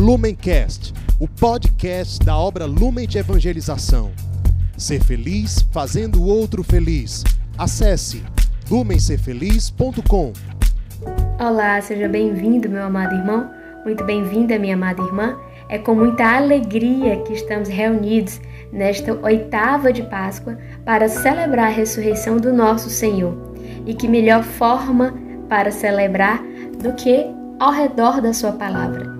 Lumencast, o podcast da obra Lumen de Evangelização. Ser feliz fazendo o outro feliz. Acesse lumencerfeliz.com. Olá, seja bem-vindo, meu amado irmão. Muito bem-vinda, minha amada irmã. É com muita alegria que estamos reunidos nesta oitava de Páscoa para celebrar a ressurreição do nosso Senhor. E que melhor forma para celebrar do que ao redor da Sua palavra.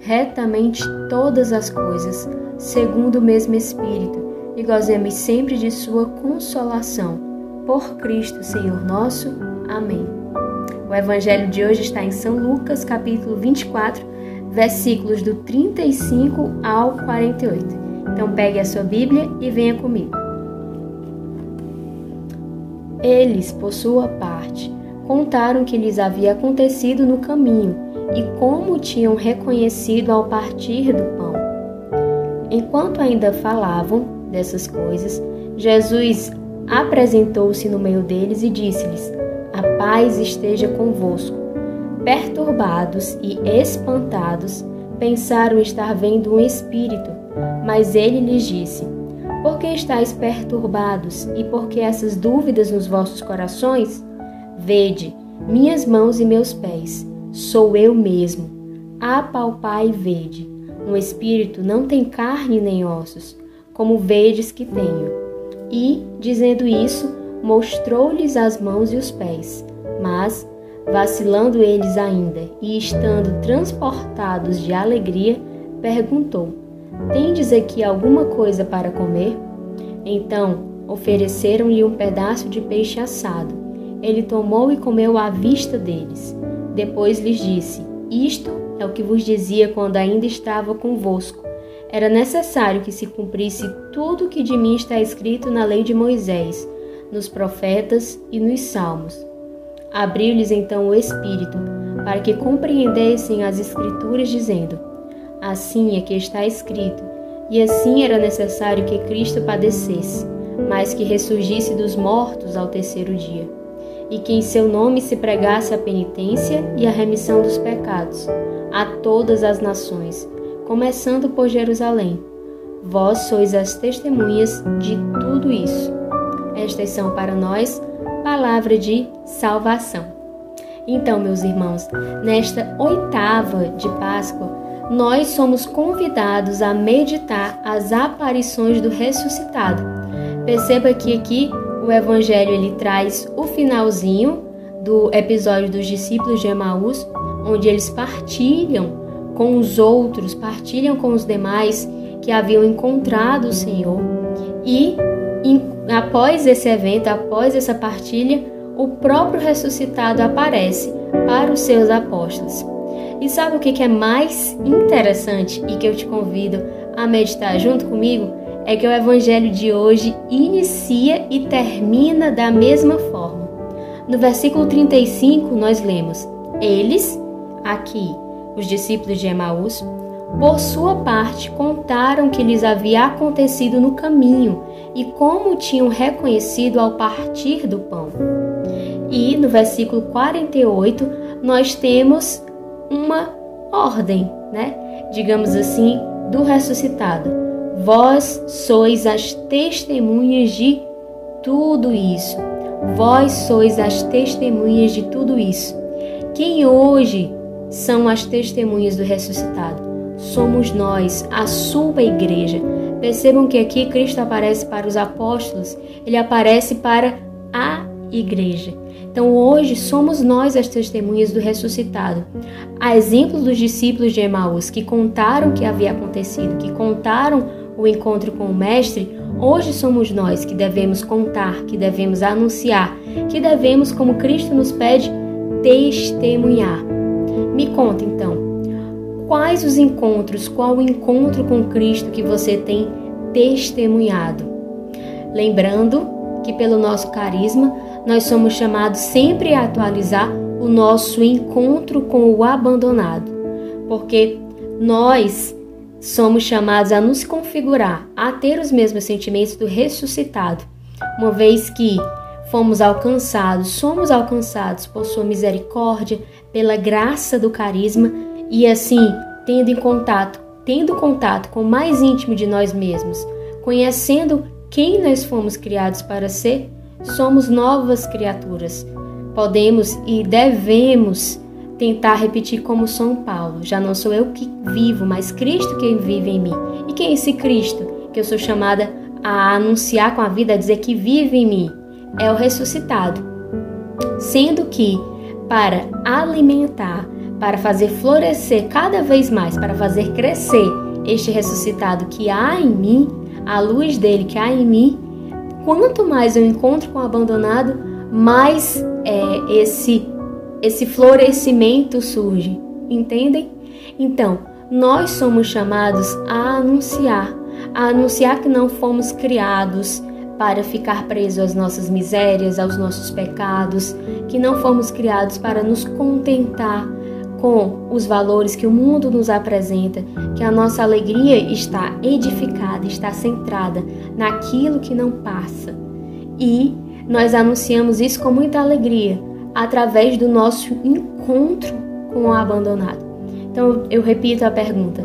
retamente todas as coisas, segundo o mesmo Espírito, e gozemos sempre de Sua consolação. Por Cristo, Senhor nosso. Amém. O Evangelho de hoje está em São Lucas, capítulo 24, versículos do 35 ao 48. Então pegue a sua Bíblia e venha comigo. Eles, por sua parte, contaram o que lhes havia acontecido no caminho e como tinham reconhecido ao partir do pão. Enquanto ainda falavam dessas coisas, Jesus apresentou-se no meio deles e disse-lhes: A paz esteja convosco. Perturbados e espantados, pensaram estar vendo um espírito, mas ele lhes disse: Por que estáis perturbados e por que essas dúvidas nos vossos corações? Vede, minhas mãos e meus pés Sou eu mesmo. Apalpai e vede. Um espírito não tem carne nem ossos, como vedes que tenho. E, dizendo isso, mostrou-lhes as mãos e os pés. Mas, vacilando eles ainda e estando transportados de alegria, perguntou: Tendes aqui alguma coisa para comer? Então ofereceram-lhe um pedaço de peixe assado. Ele tomou e comeu à vista deles. Depois lhes disse: Isto é o que vos dizia quando ainda estava convosco. Era necessário que se cumprisse tudo o que de mim está escrito na lei de Moisés, nos profetas e nos salmos. Abriu-lhes então o Espírito, para que compreendessem as Escrituras, dizendo: Assim é que está escrito, e assim era necessário que Cristo padecesse, mas que ressurgisse dos mortos ao terceiro dia e que em seu nome se pregasse a penitência e a remissão dos pecados a todas as nações, começando por Jerusalém. Vós sois as testemunhas de tudo isso. Estas são para nós palavra de salvação. Então, meus irmãos, nesta oitava de Páscoa, nós somos convidados a meditar as aparições do ressuscitado. Perceba que aqui o evangelho ele traz o finalzinho do episódio dos discípulos de Emaús, onde eles partilham com os outros, partilham com os demais que haviam encontrado o Senhor. E em, após esse evento, após essa partilha, o próprio ressuscitado aparece para os seus apóstolos. E sabe o que é mais interessante e que eu te convido a meditar junto comigo? É que o evangelho de hoje inicia e termina da mesma forma. No versículo 35, nós lemos: Eles, aqui, os discípulos de Emaús, por sua parte, contaram que lhes havia acontecido no caminho e como tinham reconhecido ao partir do pão. E no versículo 48, nós temos uma ordem, né? Digamos assim, do ressuscitado. Vós sois as testemunhas de tudo isso. Vós sois as testemunhas de tudo isso. Quem hoje são as testemunhas do ressuscitado? Somos nós, a sua igreja. Percebam que aqui Cristo aparece para os apóstolos, ele aparece para a igreja. Então hoje somos nós as testemunhas do ressuscitado. A exemplo dos discípulos de Emaús que contaram o que havia acontecido, que contaram o encontro com o Mestre, hoje somos nós que devemos contar, que devemos anunciar, que devemos, como Cristo nos pede, testemunhar. Me conta então, Quais os encontros, qual o encontro com Cristo que você tem testemunhado? Lembrando que pelo nosso carisma nós somos chamados sempre a atualizar o nosso encontro com o abandonado, porque nós somos chamados a nos configurar, a ter os mesmos sentimentos do ressuscitado, uma vez que fomos alcançados, somos alcançados por sua misericórdia, pela graça do carisma e assim, tendo em contato, tendo contato com o mais íntimo de nós mesmos, conhecendo quem nós fomos criados para ser, somos novas criaturas. Podemos e devemos tentar repetir como São Paulo: já não sou eu que vivo, mas Cristo quem vive em mim. E quem é esse Cristo que eu sou chamada a anunciar com a vida, a dizer que vive em mim? É o ressuscitado. Sendo que para alimentar, para fazer florescer cada vez mais, para fazer crescer este ressuscitado que há em mim, a luz dele que há em mim, quanto mais eu encontro com o abandonado, mais é, esse esse florescimento surge, entendem? Então, nós somos chamados a anunciar, a anunciar que não fomos criados para ficar presos às nossas misérias, aos nossos pecados, que não fomos criados para nos contentar com os valores que o mundo nos apresenta, que a nossa alegria está edificada, está centrada naquilo que não passa. E nós anunciamos isso com muita alegria, através do nosso encontro com o abandonado. Então eu repito a pergunta: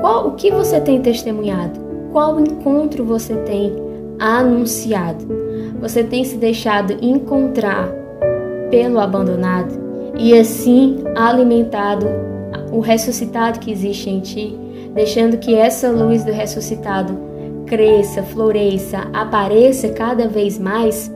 qual o que você tem testemunhado? Qual encontro você tem anunciado? Você tem se deixado encontrar pelo abandonado e assim alimentado o ressuscitado que existe em ti, deixando que essa luz do ressuscitado cresça, floresça, apareça cada vez mais?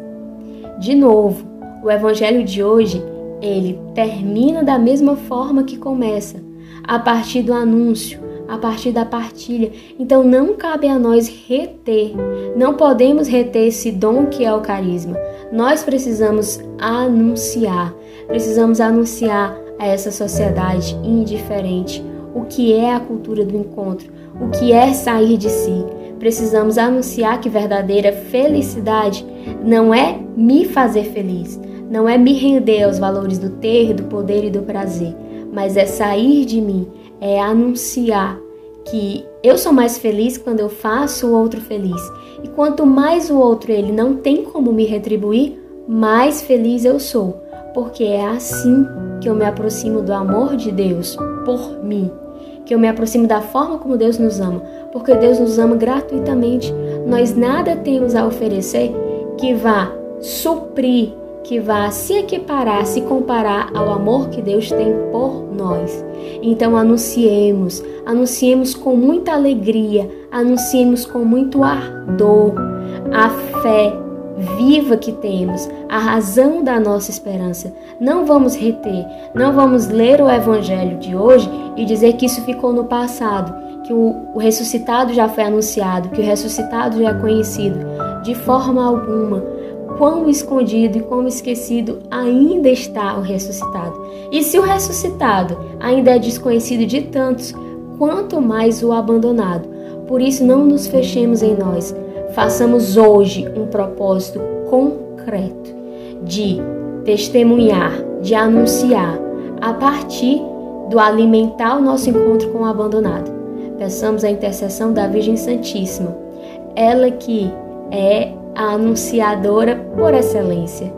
De novo, o evangelho de hoje, ele termina da mesma forma que começa, a partir do anúncio, a partir da partilha. Então não cabe a nós reter, não podemos reter esse dom que é o carisma. Nós precisamos anunciar, precisamos anunciar a essa sociedade indiferente o que é a cultura do encontro, o que é sair de si. Precisamos anunciar que verdadeira felicidade não é me fazer feliz, não é me render aos valores do ter, do poder e do prazer, mas é sair de mim, é anunciar que eu sou mais feliz quando eu faço o outro feliz. E quanto mais o outro ele não tem como me retribuir, mais feliz eu sou, porque é assim que eu me aproximo do amor de Deus por mim, que eu me aproximo da forma como Deus nos ama, porque Deus nos ama gratuitamente. Nós nada temos a oferecer que vá suprir que vá se equiparar, se comparar ao amor que Deus tem por nós. Então anunciemos, anunciemos com muita alegria, anunciemos com muito ardor a fé viva que temos, a razão da nossa esperança. Não vamos reter, não vamos ler o evangelho de hoje e dizer que isso ficou no passado, que o, o ressuscitado já foi anunciado, que o ressuscitado já é conhecido. De forma alguma quão escondido e quão esquecido ainda está o ressuscitado. E se o ressuscitado ainda é desconhecido de tantos, quanto mais o abandonado. Por isso, não nos fechemos em nós. Façamos hoje um propósito concreto de testemunhar, de anunciar, a partir do alimentar o nosso encontro com o abandonado. Peçamos a intercessão da Virgem Santíssima, ela que é a anunciadora por excelência.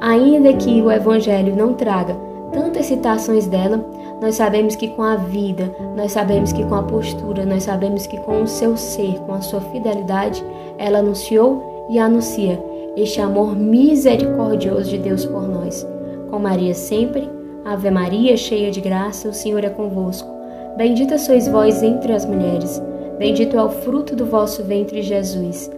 Ainda que o Evangelho não traga tantas citações dela, nós sabemos que com a vida, nós sabemos que com a postura, nós sabemos que com o seu ser, com a sua fidelidade, ela anunciou e anuncia este amor misericordioso de Deus por nós. Com Maria sempre, Ave Maria, cheia de graça, o Senhor é convosco. Bendita sois vós entre as mulheres, bendito é o fruto do vosso ventre, Jesus.